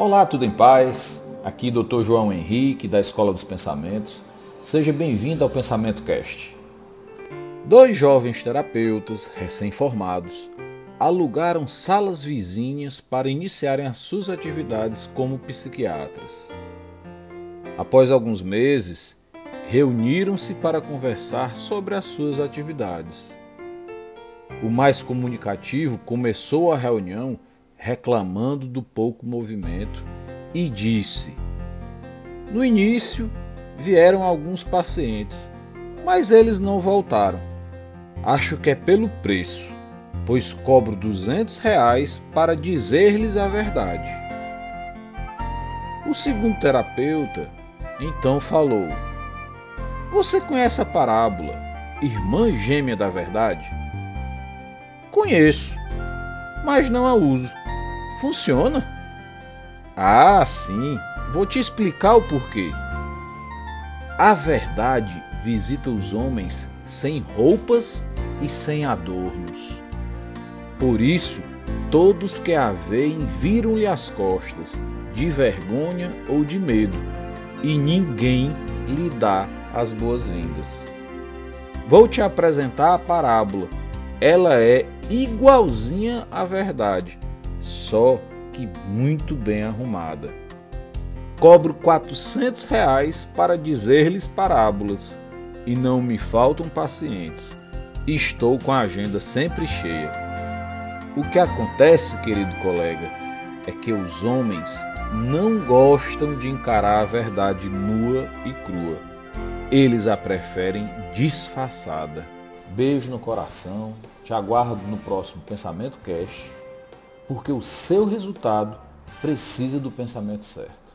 Olá, tudo em paz? Aqui Dr. João Henrique, da Escola dos Pensamentos. Seja bem-vindo ao Pensamento Cast. Dois jovens terapeutas recém-formados alugaram salas vizinhas para iniciarem as suas atividades como psiquiatras. Após alguns meses, reuniram-se para conversar sobre as suas atividades. O mais comunicativo começou a reunião reclamando do pouco movimento e disse: No início vieram alguns pacientes, mas eles não voltaram. Acho que é pelo preço, pois cobro 200 reais para dizer-lhes a verdade. O segundo terapeuta então falou: Você conhece a parábola Irmã Gêmea da Verdade? Conheço, mas não a uso. Funciona? Ah, sim. Vou te explicar o porquê. A verdade visita os homens sem roupas e sem adornos. Por isso, todos que a veem viram-lhe as costas, de vergonha ou de medo, e ninguém lhe dá as boas-vindas. Vou te apresentar a parábola. Ela é igualzinha à verdade só que muito bem arrumada. Cobro 400 reais para dizer-lhes parábolas e não me faltam pacientes. Estou com a agenda sempre cheia. O que acontece, querido colega, é que os homens não gostam de encarar a verdade nua e crua. Eles a preferem disfarçada. Beijo no coração. Te aguardo no próximo Pensamento Cast porque o seu resultado precisa do pensamento certo.